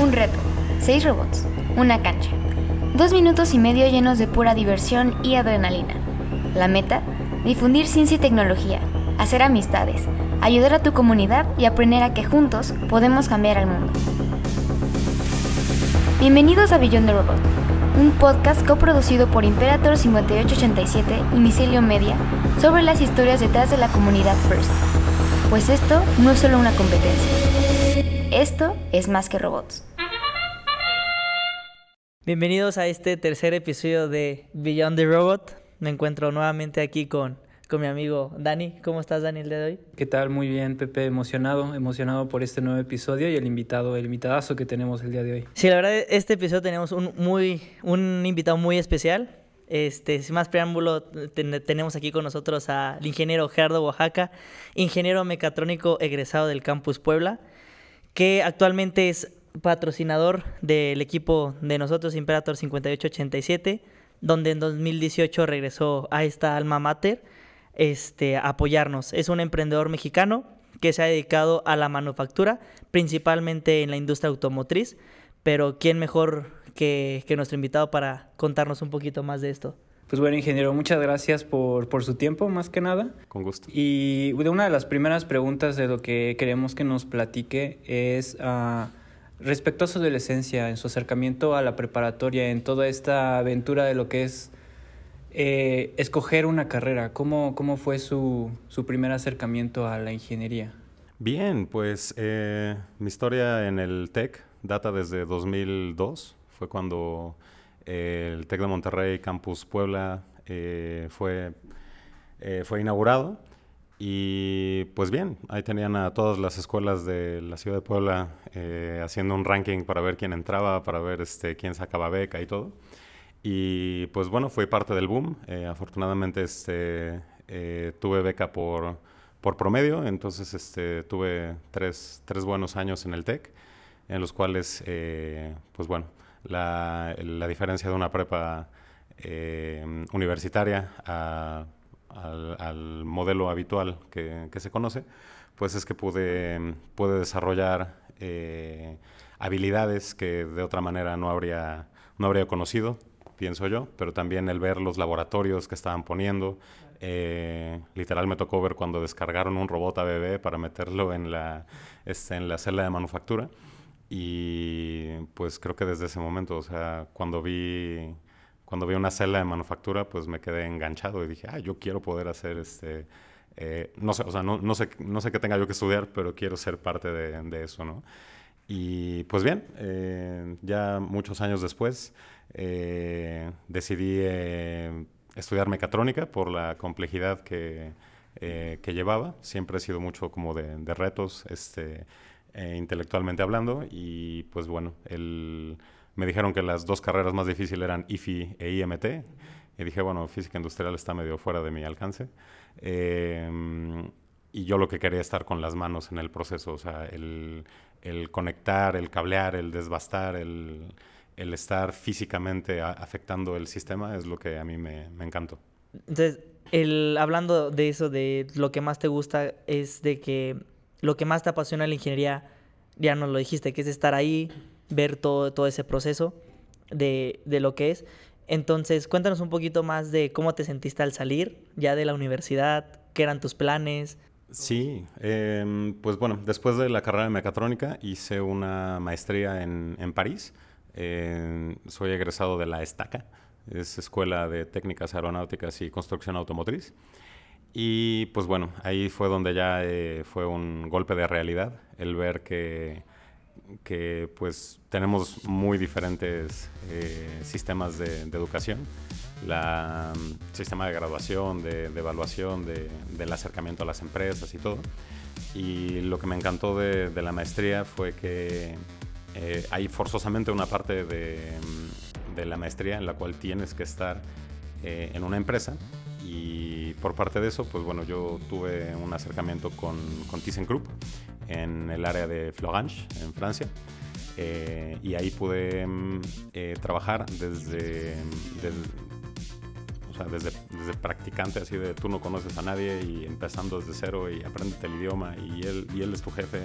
Un reto, seis robots, una cancha. Dos minutos y medio llenos de pura diversión y adrenalina. La meta, difundir ciencia y tecnología, hacer amistades, ayudar a tu comunidad y aprender a que juntos podemos cambiar al mundo. Bienvenidos a Beyond the Robot, un podcast coproducido por Imperator 5887 y Micelio Media sobre las historias detrás de la comunidad First. Pues esto no es solo una competencia. Esto es más que robots. Bienvenidos a este tercer episodio de Beyond the Robot. Me encuentro nuevamente aquí con, con mi amigo Dani. ¿Cómo estás, Dani, el día de hoy? ¿Qué tal? Muy bien, Pepe. Emocionado, emocionado por este nuevo episodio y el invitado, el invitadazo que tenemos el día de hoy. Sí, la verdad, este episodio tenemos un, muy, un invitado muy especial. Este, sin más preámbulo, tenemos aquí con nosotros al ingeniero Gerardo Oaxaca, ingeniero mecatrónico egresado del Campus Puebla, que actualmente es patrocinador del equipo de nosotros, Imperator 5887, donde en 2018 regresó a esta alma mater este, a apoyarnos. Es un emprendedor mexicano que se ha dedicado a la manufactura, principalmente en la industria automotriz, pero ¿quién mejor que, nuestro invitado para contarnos un poquito más de esto. Pues bueno, ingeniero, muchas gracias por, por, su tiempo, más que nada. Con gusto. Y una de las primeras preguntas de lo que queremos que nos platique es uh, respecto a su adolescencia, en su acercamiento a la preparatoria, en toda esta aventura de lo que es eh, escoger una carrera. ¿Cómo, cómo fue su, su, primer acercamiento a la ingeniería? Bien, pues eh, mi historia en el TEC data desde 2002 fue cuando eh, el TEC de Monterrey Campus Puebla eh, fue, fue inaugurado. Y pues bien, ahí tenían a todas las escuelas de la ciudad de Puebla haciendo un ranking para ver quién entraba, para ver este, quién sacaba beca y todo. Y pues bueno, fue parte del boom. afortunadamente este, tuve beca por, por promedio, entonces este, tuve tres, tres buenos años en el TEC, en los cuales, pues bueno, la, la diferencia de una prepa eh, universitaria al, modelo habitual que, que, se conoce, pues es que pude, pude desarrollar eh, habilidades que de otra manera no habría, no habría conocido, pienso yo, pero también el ver los laboratorios que estaban poniendo. Eh, literal me tocó ver cuando descargaron un robot ABB para meterlo en la, este, en la celda de manufactura. Y pues creo que desde ese momento, o sea, cuando vi, cuando vi una celda de manufactura, pues me quedé enganchado y dije, ah, yo quiero poder hacer este, eh, no sé, o sea, no, no, sé, no sé qué tenga yo que estudiar, pero quiero ser parte de, de eso, ¿no? Y pues bien, eh, ya muchos años después eh, decidí estudiar mecatrónica por la complejidad que, que, llevaba. Siempre he sido mucho como de, de retos, este eh, intelectualmente hablando. Y pues bueno, me dijeron que las dos carreras más difíciles eran IFI e IMT. Y dije, bueno, física industrial está medio fuera de mi alcance. Em, y yo lo que quería estar con las manos en el proceso, o sea, el, conectar, el cablear, el desbastar, el, estar físicamente afectando el sistema es lo que a mí me, me encantó. Entonces, el, hablando de eso, de lo que más te gusta es de que lo que más te apasiona la ingeniería, ya nos lo dijiste, que es estar ahí, ver todo, todo ese proceso de, de lo que es. Entonces, cuéntanos un poquito más de cómo te sentiste al salir ya de la universidad, qué eran tus planes. Sí, em, pues bueno, después de la carrera de mecatrónica hice una maestría en, en París. soy egresado de la Estaca, es Escuela de Técnicas Aeronáuticas y Construcción Automotriz. Y pues bueno, ahí fue donde ya eh, fue un golpe de realidad, el ver que, que pues tenemos muy diferentes eh, sistemas de, educación, la mm, sistema de graduación, de, evaluación, de, del acercamiento a las empresas y todo. Y lo que me encantó de, la maestría fue que eh, hay forzosamente una parte de, mm, de, la maestría en la cual tienes que estar en una empresa y por parte de eso, pues bueno, yo tuve un acercamiento con, con ThyssenKrupp en el área de Florange, en Francia. Eh, y ahí pude mm, eh, trabajar desde, desde, o sea, desde, desde, practicante, así de tú no conoces a nadie y empezando desde cero y apréndete el idioma y él, y él es tu jefe.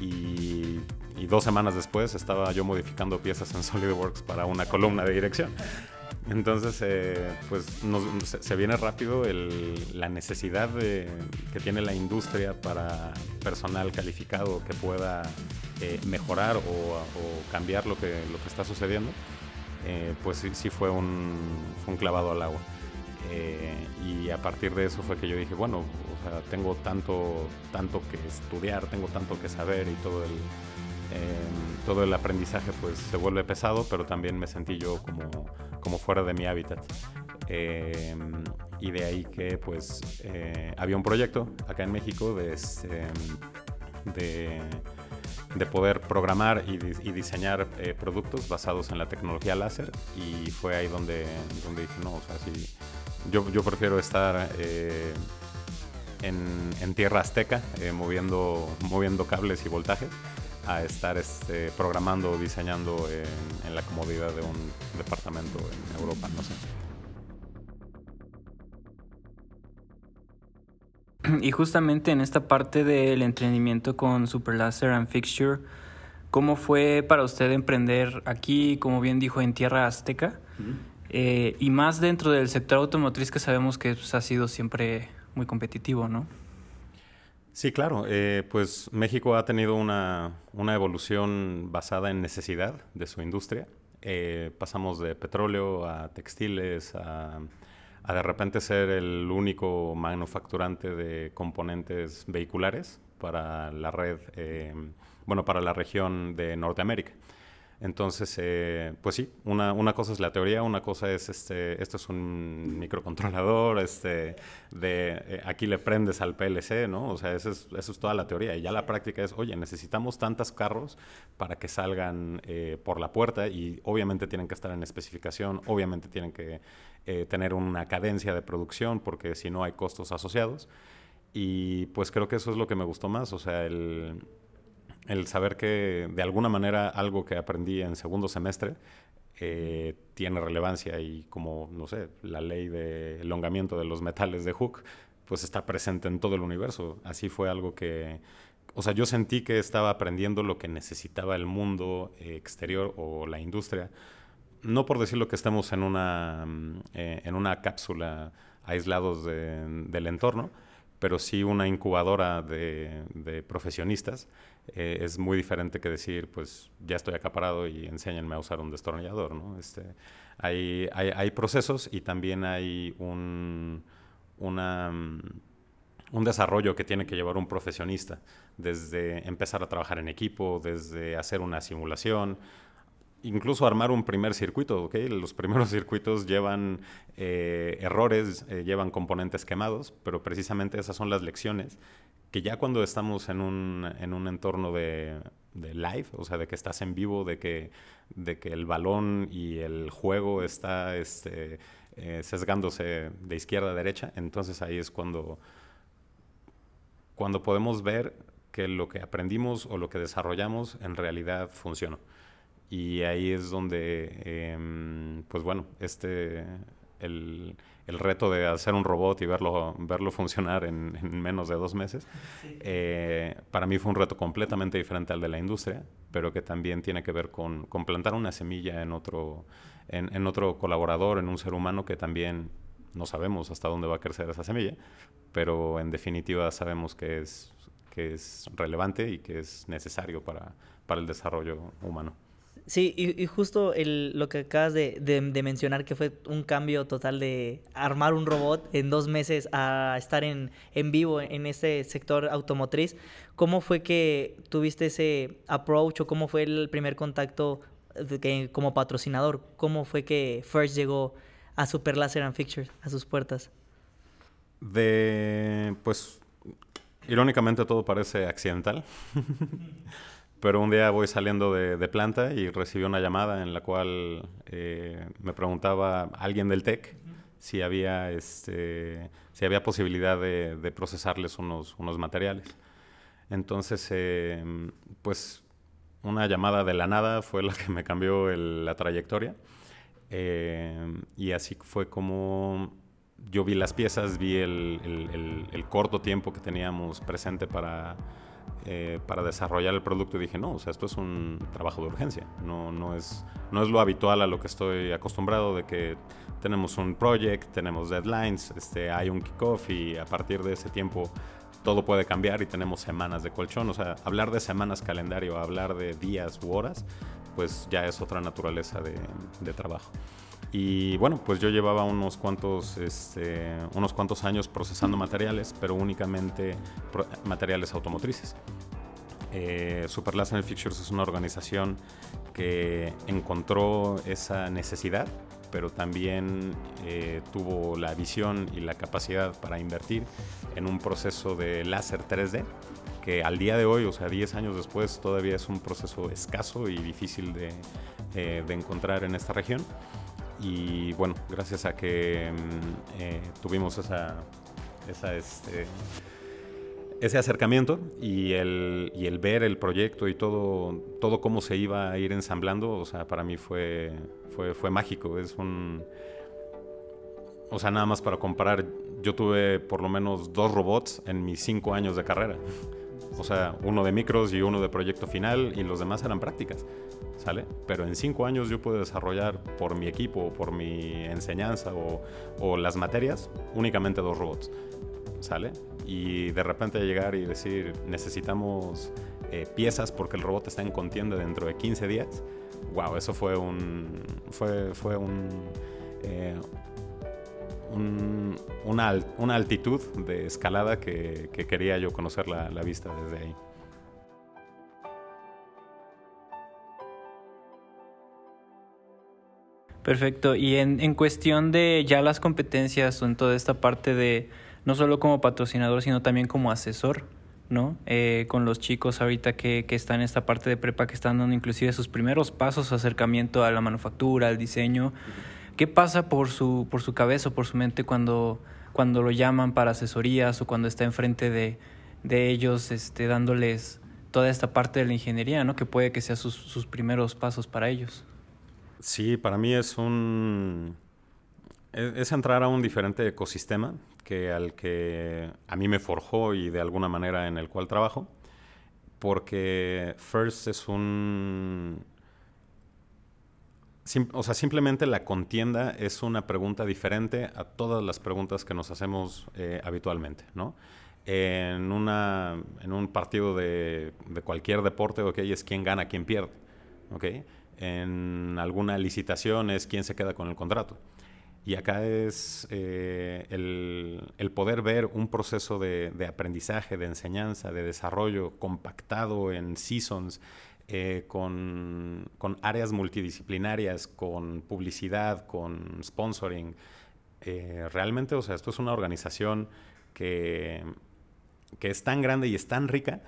Y, y dos semanas después estaba yo modificando piezas en SolidWorks para una columna de dirección. Entonces, eh, pues se, viene rápido la necesidad que tiene la industria para personal calificado que pueda eh, mejorar o, cambiar lo que, lo que está sucediendo. Eh, pues sí, sí fue, un, fue, un, clavado al agua. y a partir de eso fue que yo dije, bueno, o sea, tengo tanto, tanto que estudiar, tengo tanto que saber y todo el, todo el aprendizaje pues se vuelve pesado, pero también me sentí yo como, como fuera de mi hábitat. Em, y de ahí que pues eh, había un proyecto acá en México de, este, de, de poder programar y, diseñar eh, productos basados en la tecnología láser y fue ahí donde, donde dije, no, o sea, sí, yo, yo prefiero estar... Eh, en, en, tierra azteca, moviendo, moviendo cables y voltajes, a estar este, programando o diseñando en, la comodidad de un departamento en Europa, no sé. Y justamente en esta parte del entrenamiento con Super Laser and Fixture, ¿cómo fue para usted emprender aquí, como bien dijo, en tierra azteca? Eh, y más dentro del sector automotriz que sabemos que pues, ha sido siempre muy competitivo, ¿no? Sí, claro. Eh, pues México ha tenido una, evolución basada en necesidad de su industria. Eh, pasamos de petróleo a textiles, a, de repente ser el único manufacturante de componentes vehiculares para la red, eh, bueno, para la región de Norteamérica. Entonces, eh, pues sí, una, una, cosa es la teoría, una cosa es, este, esto es un microcontrolador, este, de eh, aquí le prendes al PLC, ¿no? O sea, eso es, eso es toda la teoría. Y ya la práctica es, oye, necesitamos tantos carros para que salgan eh, por la puerta y obviamente tienen que estar en especificación, obviamente tienen que tener una cadencia de producción porque si no hay costos asociados. Y pues creo que eso es lo que me gustó más, o sea, el el saber que de alguna manera algo que aprendí en segundo semestre eh, tiene relevancia y como, no sé, la ley de elongamiento de los metales de Hooke, pues está presente en todo el universo. Así fue algo que, o sea, yo sentí que estaba aprendiendo lo que necesitaba el mundo exterior o la industria. No por decirlo que estemos en una, mm, eh, en una cápsula aislados del entorno, pero sí una incubadora de, profesionistas, eh, es muy diferente que decir, pues ya estoy acaparado y enséñenme a usar un destornillador. ¿no? Este, hay, hay, hay, procesos y también hay un, una, un desarrollo que tiene que llevar un profesionista, desde empezar a trabajar en equipo, desde hacer una simulación, incluso armar un primer circuito, ¿ok? Los primeros circuitos llevan eh, errores, eh, llevan componentes quemados, pero precisamente esas son las lecciones que ya cuando estamos en un, en un entorno de, live, o sea, de que estás en vivo, de que, de que el balón y el juego está este, eh, sesgándose de izquierda a derecha, entonces ahí es cuando, cuando podemos ver que lo que aprendimos o lo que desarrollamos en realidad funciona. Y ahí es donde, em, pues bueno, este, el, el, reto de hacer un robot y verlo, verlo funcionar en, menos de dos meses, eh, para mí fue un reto completamente diferente al de la industria, pero que también tiene que ver con, con plantar una semilla en otro, en, en otro colaborador, en un ser humano que también no sabemos hasta dónde va a crecer esa semilla, pero en definitiva sabemos que es, que es relevante y que es necesario para, para el desarrollo humano. Sí, y, justo el, lo que acabas de, mencionar, que fue un cambio total de armar un robot en dos meses a estar en, en vivo en este sector automotriz, ¿cómo fue que tuviste ese approach o cómo fue el primer contacto que, como patrocinador? ¿Cómo fue que First llegó a Super Laser and Fixtures, a sus puertas? De, pues, irónicamente todo parece accidental. Pero un día voy saliendo de, planta y recibí una llamada en la cual eh, me preguntaba alguien del TEC si había, este, si había posibilidad de, procesarles unos, unos, materiales. Entonces, eh, pues una llamada de la nada fue la que me cambió la trayectoria. Eh, y así fue como yo vi las piezas, vi el, el corto tiempo que teníamos presente para eh, para desarrollar el producto y dije, no, o sea, esto es un trabajo de urgencia, no, no, es, no es lo habitual a lo que estoy acostumbrado de que tenemos un project, tenemos deadlines, este, hay un kickoff y a partir de ese tiempo todo puede cambiar y tenemos semanas de colchón, o sea, hablar de semanas calendario, hablar de días u horas, pues ya es otra naturaleza de, de trabajo. Y bueno, pues yo llevaba unos cuantos, este, unos cuantos años procesando materiales, pero únicamente materiales automotrices. Eh, Super Fixtures es una organización que encontró esa necesidad, pero también eh, tuvo la visión y la capacidad para invertir en un proceso de láser 3D que al día de hoy, o sea, 10 años después, todavía es un proceso escaso y difícil de, eh, de encontrar en esta región y bueno, gracias a que mm, eh, tuvimos esa, este, ese acercamiento y el, y el, ver el proyecto y todo, todo cómo se iba a ir ensamblando, o sea, para mí fue, fue, fue mágico. Es un... O sea, nada más para comparar, yo tuve por lo menos dos robots en mis cinco años de carrera. O sea, uno de micros y uno de proyecto final y los demás eran prácticas. ¿sale? Pero en cinco años yo puedo desarrollar por mi equipo, por mi enseñanza o, las materias únicamente dos robots, ¿sale? Y de repente llegar y decir, necesitamos eh, piezas porque el robot está en contienda dentro de 15 días, wow, eso fue un, fue, fue un, eh, una, una, altitud de escalada que, quería yo conocer la, la vista desde ahí. Perfecto. Y en, en cuestión de ya las competencias o en toda esta parte de no solo como patrocinador, sino también como asesor, ¿no? Eh, con los chicos ahorita que, que, están en esta parte de prepa, que están dando inclusive sus primeros pasos, acercamiento a la manufactura, al diseño. ¿Qué pasa por su, por su cabeza o por su mente cuando, cuando lo llaman para asesorías o cuando está enfrente de, de ellos este, dándoles toda esta parte de la ingeniería, ¿no? Que puede que sea sus, sus primeros pasos para ellos. Sí, para mí es un... Es, entrar a un diferente ecosistema que al que a mí me forjó y de alguna manera en el cual trabajo, porque First es un... o sea, simplemente la contienda es una pregunta diferente a todas las preguntas que nos hacemos eh, habitualmente, ¿no? En, una, en un partido de, cualquier deporte, ok, es quién gana, quién pierde, ok en alguna licitación es quién se queda con el contrato. Y acá es eh, el, poder ver un proceso de, aprendizaje, de enseñanza, de desarrollo compactado en seasons, eh, con, áreas multidisciplinarias, con publicidad, con sponsoring. Eh, realmente, o sea, esto es una organización que, que es tan grande y es tan rica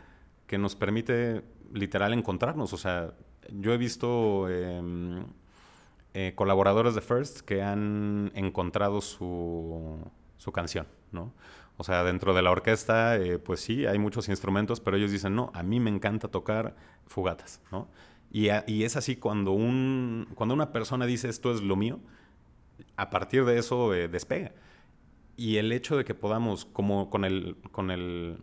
que nos permite literal encontrarnos. O sea, yo he visto em, eh, colaboradores de First que han encontrado su, su, canción, ¿no? O sea, dentro de la orquesta, eh, pues sí, hay muchos instrumentos, pero ellos dicen, no, a mí me encanta tocar fugatas, ¿no? Y, y es así cuando, un, cuando una persona dice, esto es lo mío, a partir de eso eh, despega. Y el hecho de que podamos, como con el, con el,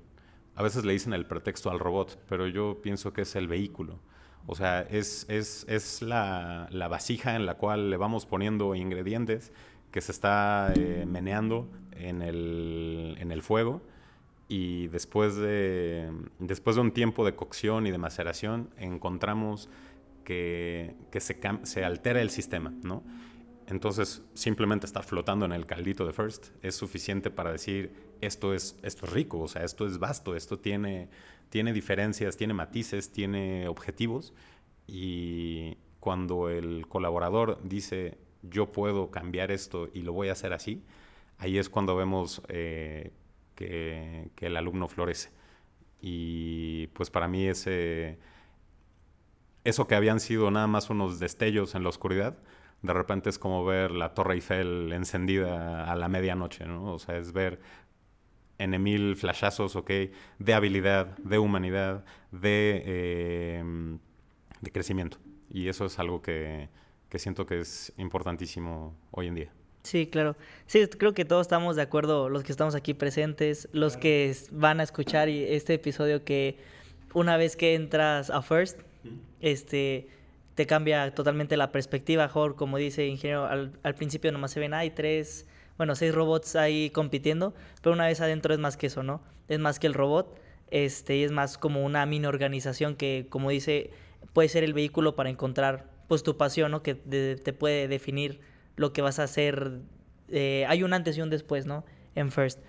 a veces le dicen el pretexto al robot, pero yo pienso que es el vehículo. O sea, es, es, es la, la, vasija en la cual le vamos poniendo ingredientes que se está eh, meneando en el, en el, fuego y después de, después de un tiempo de cocción y de maceración encontramos que, que se, se altera el sistema, ¿no? Entonces, simplemente estar flotando en el caldito de First es suficiente para decir, esto es, esto es rico, o sea, esto es vasto, esto tiene, tiene diferencias, tiene matices, tiene objetivos y cuando el colaborador dice yo puedo cambiar esto y lo voy a hacer así, ahí es cuando vemos eh, que, el alumno florece. Y pues para mí ese, eso que habían sido nada más unos destellos en la oscuridad, de repente es como ver la Torre Eiffel encendida a la medianoche, ¿no? O sea, es ver en mil flashazos, ¿ok? De habilidad, de humanidad, de, em, de crecimiento. Y eso es algo que, que siento que es importantísimo hoy en día. Sí, claro. Sí, creo que todos estamos de acuerdo, los que estamos aquí presentes, los que van a escuchar este episodio que una vez que entras a First, este, te cambia totalmente la perspectiva, Jorge, como dice ingeniero, al, al principio nomás se ven, hay tres, bueno, seis robots ahí compitiendo, pero una vez adentro es más que eso, ¿no? Es más que el robot, este, y es más como una mini organización que, como dice, puede ser el vehículo para encontrar, pues, tu pasión, ¿no? Que te puede definir lo que vas a hacer. Eh, hay un antes y un después, ¿no? En First.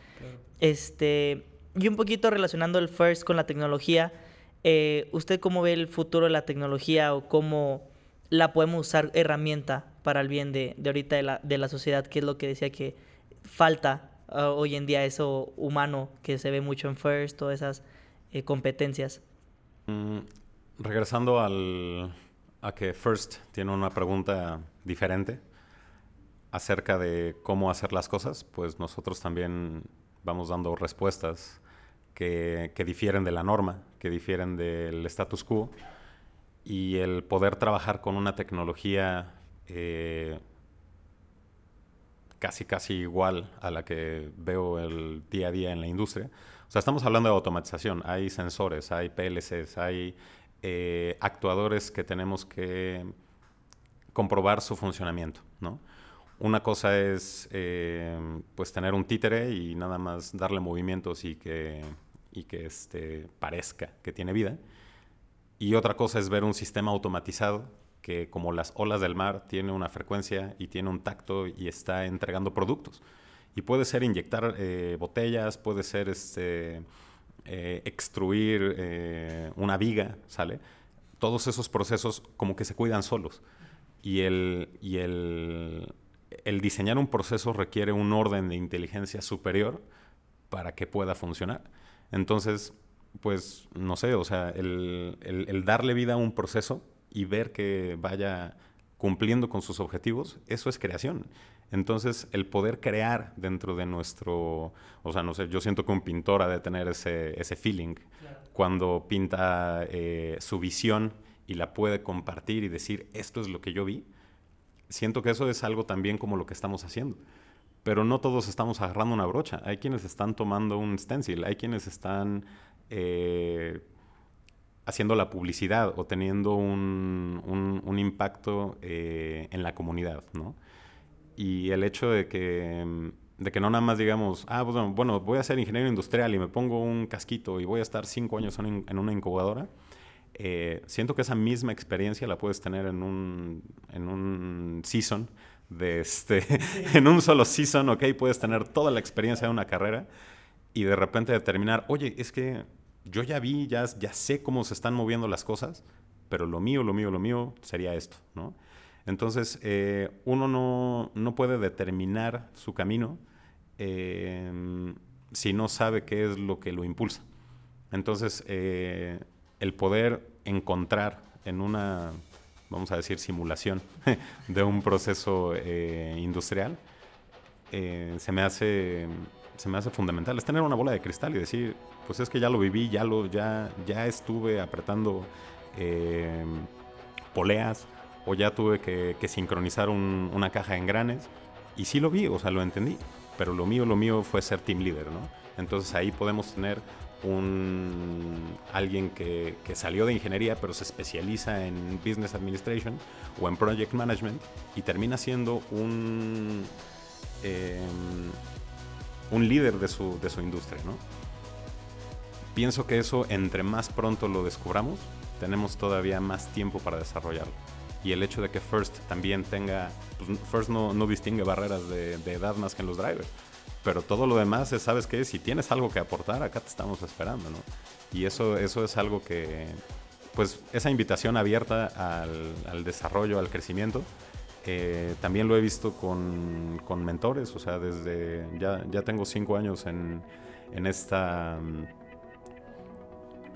Este, y un poquito relacionando el First con la tecnología, eh, ¿usted cómo ve el futuro de la tecnología o cómo la podemos usar herramienta para el bien de, de ahorita de la, de la, sociedad? Que es lo que decía que falta uh, hoy en día eso humano que se ve mucho en First, todas esas eh, competencias. Mm, regresando al, a que First tiene una pregunta diferente acerca de cómo hacer las cosas, pues nosotros también vamos dando respuestas que, difieren de la norma, que difieren del status quo, y el poder trabajar con una tecnología eh, casi casi igual a la que veo el día a día en la industria. O sea, estamos hablando de automatización, hay sensores, hay PLCs, hay eh, actuadores que tenemos que comprobar su funcionamiento, ¿no? Una cosa es eh, pues tener un títere y nada más darle movimientos y que, y que este, parezca que tiene vida. Y otra cosa es ver un sistema automatizado que como las olas del mar tiene una frecuencia y tiene un tacto y está entregando productos. Y puede ser inyectar eh, botellas, puede ser este, eh, extruir una viga, ¿sale? Todos esos procesos como que se cuidan solos. Y el, y el, el diseñar un proceso requiere un orden de inteligencia superior para que pueda funcionar. Entonces, pues, no sé, o sea, el, darle vida a un proceso y ver que vaya cumpliendo con sus objetivos, eso es creación. Entonces, el poder crear dentro de nuestro, o sea, no sé, yo siento que un pintor ha de tener ese, ese feeling cuando pinta eh, su visión y la puede compartir y decir, esto es lo que yo vi siento que eso es algo también como lo que estamos haciendo. Pero no todos estamos agarrando una brocha. Hay quienes están tomando un stencil, hay quienes están eh, haciendo la publicidad o teniendo un, un, impacto eh, en la comunidad, ¿no? Y el hecho de que, de que no nada más digamos, ah, bueno, bueno, voy a ser ingeniero industrial y me pongo un casquito y voy a estar cinco años en una incubadora, eh, siento que esa misma experiencia la puedes tener en un, en un season, de este, en un solo season, ok, puedes tener toda la experiencia de una carrera y de repente determinar, oye, es que yo ya vi, ya, ya sé cómo se están moviendo las cosas, pero lo mío, lo mío, lo mío sería esto, ¿no? Entonces, eh, uno no, no, puede determinar su camino eh, si no sabe qué es lo que lo impulsa. Entonces, el poder encontrar en una, vamos a decir, simulación de un proceso eh, industrial, eh, se, me hace, se me hace fundamental. Es tener una bola de cristal y decir, pues es que ya lo viví, ya, lo, ya, ya estuve apretando eh, poleas o ya tuve que, sincronizar una caja en granes y sí lo vi, o sea, lo entendí. Pero lo mío, lo mío fue ser team leader, ¿no? Entonces ahí podemos tener un, alguien que, salió de ingeniería pero se especializa en Business Administration o en Project Management y termina siendo un, em, un líder de su, de su industria. ¿no? Pienso que eso entre más pronto lo descubramos, tenemos todavía más tiempo para desarrollarlo. Y el hecho de que First también tenga, pues, First no, no distingue barreras de, de edad más que en los drivers pero todo lo demás es, ¿sabes qué? Si tienes algo que aportar, acá te estamos esperando, ¿no? Y eso, eso es algo que, pues, esa invitación abierta al, desarrollo, al crecimiento, eh, también lo he visto con, con, mentores, o sea, desde, ya, ya tengo cinco años en, en, esta,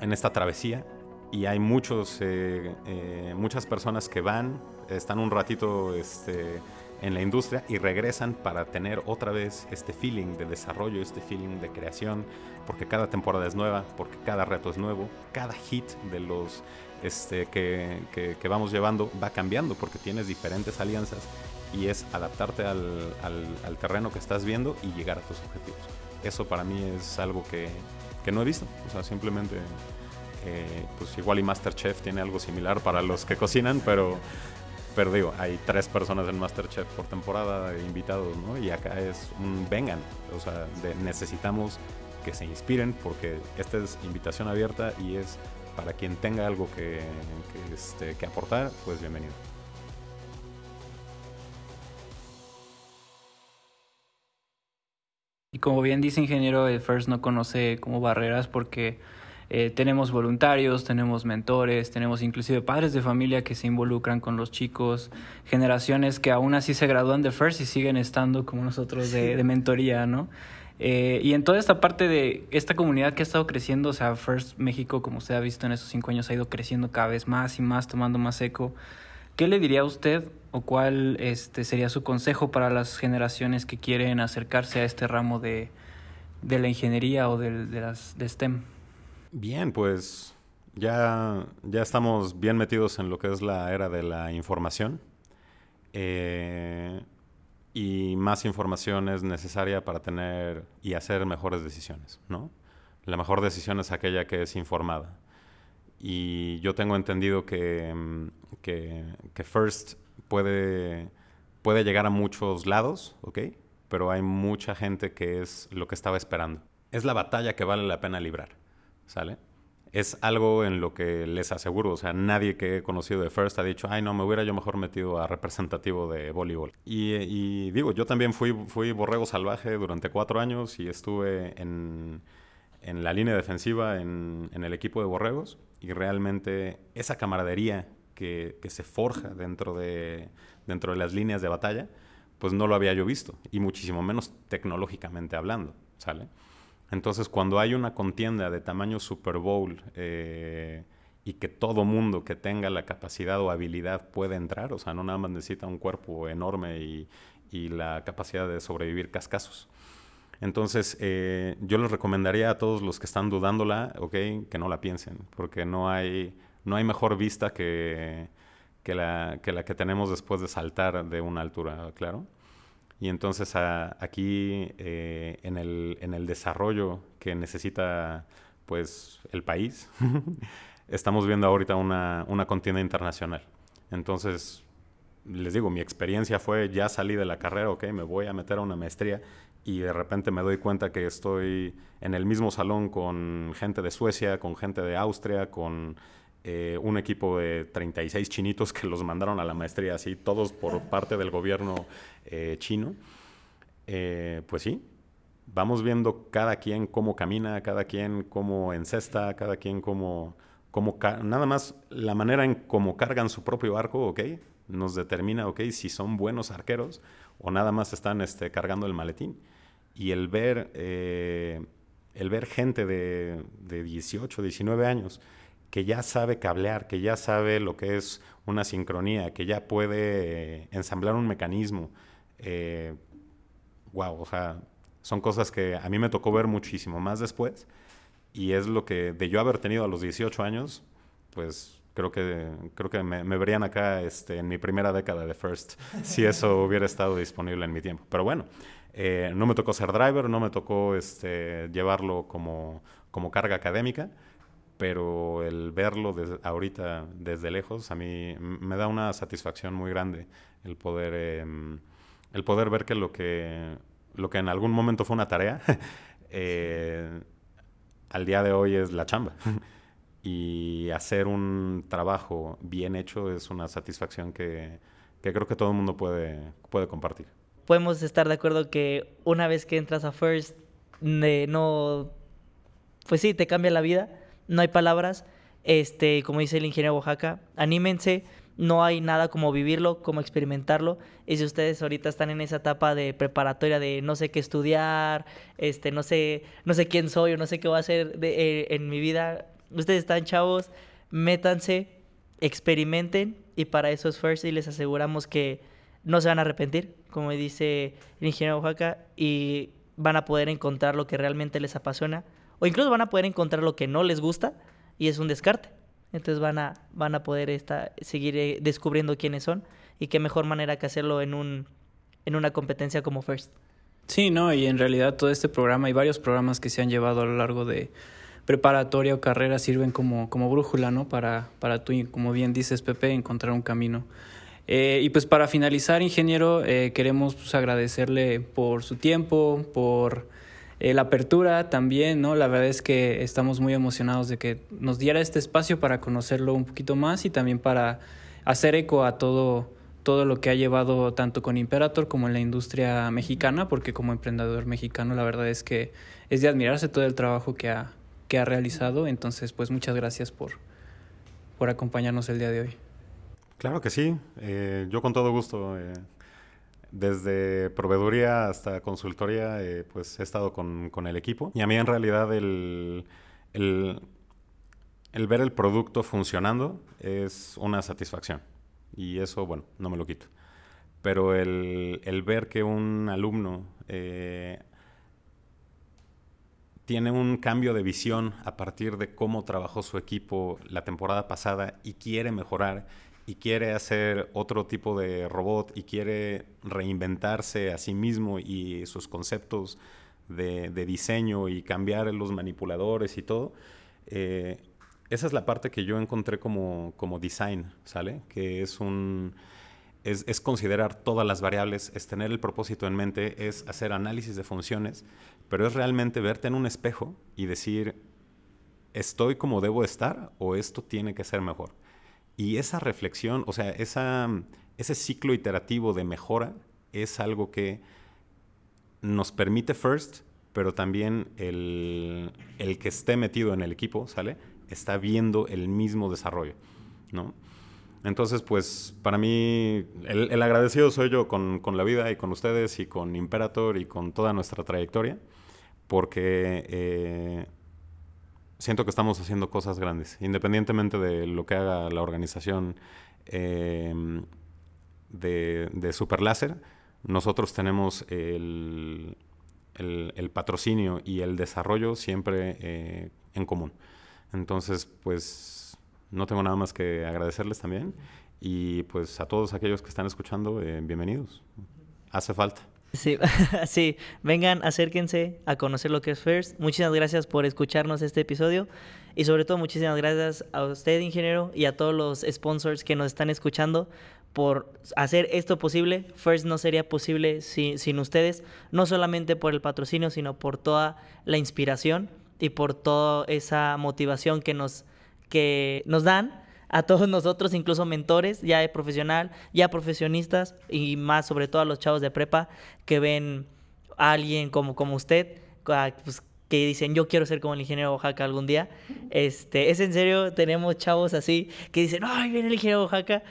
en esta travesía y hay muchos, eh, eh, muchas personas que van, están un ratito, este, en la industria y regresan para tener otra vez este feeling de desarrollo, este feeling de creación, porque cada temporada es nueva, porque cada reto es nuevo, cada hit de los este, que, que, vamos llevando va cambiando porque tienes diferentes alianzas y es adaptarte al, al, terreno que estás viendo y llegar a tus objetivos. Eso para mí es algo que, que no he visto, o sea, simplemente Pues igual y Masterchef tiene algo similar para los que cocinan, pero, pero digo, hay tres personas en Masterchef por temporada invitados, ¿no? Y acá es un vengan, o sea, necesitamos que se inspiren porque esta es invitación abierta y es para quien tenga algo que, que, este, que aportar, pues bienvenido. Y como bien dice ingeniero, el FIRST no conoce como barreras porque eh, tenemos voluntarios, tenemos mentores, tenemos inclusive padres de familia que se involucran con los chicos, generaciones que aún así se gradúan de FIRST y siguen estando como nosotros de, de mentoría, ¿no? Eh, y en toda esta parte de esta comunidad que ha estado creciendo, o sea, First México, como usted ha visto en esos cinco años, ha ido creciendo cada vez más y más, tomando más eco. ¿Qué le diría a usted o cuál este, sería su consejo para las generaciones que quieren acercarse a este ramo de, de la ingeniería o de, de, las, de STEM? Bien, pues ya, ya estamos bien metidos en lo que es la era de la información. Eh, y más información es necesaria para tener y hacer mejores decisiones, ¿no? La mejor decisión es aquella que es informada. Y yo tengo entendido que, mm, que, que First puede, puede llegar a muchos lados, ¿ok? Pero hay mucha gente que es lo que estaba esperando. Es la batalla que vale la pena librar, ¿sale? es algo en lo que les aseguro, o sea, nadie que he conocido de First ha dicho, ay, no, me hubiera yo mejor metido a representativo de voleibol. Y, digo, yo también fui, fui borrego salvaje durante cuatro años y estuve en, en la línea defensiva en, en, el equipo de borregos y realmente esa camaradería que, que se forja dentro de, dentro de las líneas de batalla, pues no lo había yo visto, y muchísimo menos tecnológicamente hablando, ¿sale? Entonces, cuando hay una contienda de tamaño Super Bowl eh, y que todo mundo que tenga la capacidad o habilidad puede entrar, o sea, no nada más necesita un cuerpo enorme y, la capacidad de sobrevivir cascazos. Entonces, eh, yo les recomendaría a todos los que están dudándola, ok, que no la piensen, porque no hay, no hay mejor vista que, la, que la que tenemos después de saltar de una altura, claro. Y entonces aquí eh, en, el, en, el, desarrollo que necesita pues el país, estamos viendo ahorita una, una contienda internacional. Entonces, les digo, mi experiencia fue ya salí de la carrera, ok, me voy a meter a una maestría y de repente me doy cuenta que estoy en el mismo salón con gente de Suecia, con gente de Austria, con eh, un equipo de 36 chinitos que los mandaron a la maestría, así, todos por parte del gobierno eh, chino. Eh, pues sí, vamos viendo cada quien cómo camina, cada quien cómo encesta, cada quien cómo, cómo nada más la manera en cómo cargan su propio arco, ¿ok? Nos determina, ¿ok? Si son buenos arqueros o nada más están este, cargando el maletín. Y el ver, el ver gente de, de 18, 19 años que ya sabe cablear, que ya sabe lo que es una sincronía, que ya puede eh, ensamblar un mecanismo. Eh, wow, o sea, son cosas que a mí me tocó ver muchísimo más después y es lo que de yo haber tenido a los 18 años, pues creo que creo que me, verían acá este, en mi primera década de First si eso hubiera estado disponible en mi tiempo. Pero bueno, eh, no me tocó ser driver, no me tocó este, llevarlo como, como carga académica pero el verlo ahorita desde lejos a mí me da una satisfacción muy grande el poder em, el poder ver que lo que lo que en algún momento fue una tarea eh, al día de hoy es la chamba. Y hacer un trabajo bien hecho es una satisfacción que, que creo que todo el mundo puede puede compartir. Podemos estar de acuerdo que una vez que entras a First no pues sí te cambia la vida no hay palabras. Este, como dice el ingeniero Oaxaca, anímense, no hay nada como vivirlo, como experimentarlo. Y si ustedes ahorita están en esa etapa de preparatoria de no sé qué estudiar, este, no sé, no sé quién soy o no sé qué voy a hacer de, eh, en mi vida, ustedes están chavos, métanse, experimenten y para eso es First y les aseguramos que no se van a arrepentir, como dice el ingeniero Oaxaca, y van a poder encontrar lo que realmente les apasiona o incluso van a poder encontrar lo que no les gusta y es un descarte. Entonces van a, van a poder esta, seguir eh, descubriendo quiénes son y qué mejor manera que hacerlo en, un, en una competencia como First. Sí, no, y en realidad todo este programa y varios programas que se han llevado a lo largo de, preparatoria o carrera sirven como, como brújula, ¿no? Para, para tú, como bien dices, Pepe, encontrar un camino. Eh, y pues para finalizar, ingeniero, eh, queremos pues, agradecerle por su tiempo, por eh, la apertura también, ¿no? La verdad es que estamos muy emocionados de que nos diera este espacio para conocerlo un poquito más y también para hacer eco a todo, todo lo que ha llevado tanto con Imperator como en la industria mexicana, porque como emprendedor mexicano la verdad es que es de admirarse todo el trabajo que ha, que ha realizado. Entonces, pues muchas gracias por, por acompañarnos el día de hoy. Claro que sí, eh, yo con todo gusto. Eh, desde proveeduría hasta consultoría, eh, pues he estado con, con, el equipo. Y a mí en realidad el, el, ver el producto funcionando es una satisfacción. Y eso, bueno, no me lo quito. Pero el, el ver que un alumno eh, tiene un cambio de visión a partir de cómo trabajó su equipo la temporada pasada y quiere mejorar y quiere hacer otro tipo de robot y quiere reinventarse a sí mismo y sus conceptos de, diseño y cambiar los manipuladores y todo, eh, esa es la parte que yo encontré como, como design, ¿sale? Que es un... Es, es, considerar todas las variables, es tener el propósito en mente, es hacer análisis de funciones, pero es realmente verte en un espejo y decir, ¿estoy como debo estar o esto tiene que ser mejor? Y esa reflexión, o sea, esa, ese ciclo iterativo de mejora es algo que nos permite First, pero también el, el, que esté metido en el equipo, ¿sale? Está viendo el mismo desarrollo, ¿no? Entonces, pues, para mí, el, el agradecido soy yo con, con, la vida y con ustedes y con Imperator y con toda nuestra trayectoria, porque eh, siento que estamos haciendo cosas grandes, independientemente de lo que haga la organización eh, de, de Super Láser. Nosotros tenemos el, el, el, patrocinio y el desarrollo siempre eh, en común. Entonces, pues no tengo nada más que agradecerles también y pues a todos aquellos que están escuchando, eh, bienvenidos. Hace falta. Sí, sí, vengan, acérquense a conocer lo que es First. Muchísimas gracias por escucharnos este episodio y sobre todo muchísimas gracias a usted, ingeniero, y a todos los sponsors que nos están escuchando por hacer esto posible. First no sería posible sin, ustedes, no solamente por el patrocinio, sino por toda la inspiración y por toda esa motivación que nos, que nos dan a todos nosotros, incluso mentores, ya de profesional, ya profesionistas y más sobre todo a los chavos de prepa que ven a alguien como, como usted, pues, que dicen yo quiero ser como el ingeniero Oaxaca algún día. Este, es en serio, tenemos chavos así que dicen, ay, viene el ingeniero Oaxaca.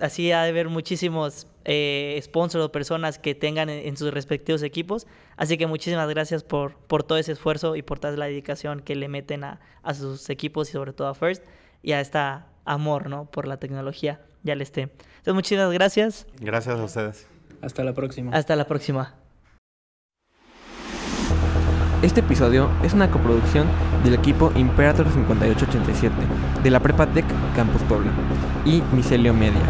Así ha de haber muchísimos eh, sponsors o personas que tengan en, sus respectivos equipos. Así que muchísimas gracias por, por todo ese esfuerzo y por toda la dedicación que le meten a, a sus equipos y sobre todo a First y a esta amor, ¿no? Por la tecnología ya le esté. Entonces, muchísimas gracias. Gracias a ustedes. Hasta la próxima. Hasta la próxima. Este episodio es una coproducción del equipo Imperator 5887 de la Prepa Tech Campus Puebla y Micelio Media.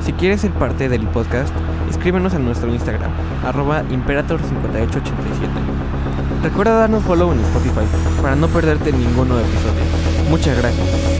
Si quieres ser parte del podcast, escríbenos en nuestro Instagram, arroba Imperator5887. Recuerda darnos follow en Spotify para no perderte ningún nuevo episodio. Muchas gracias.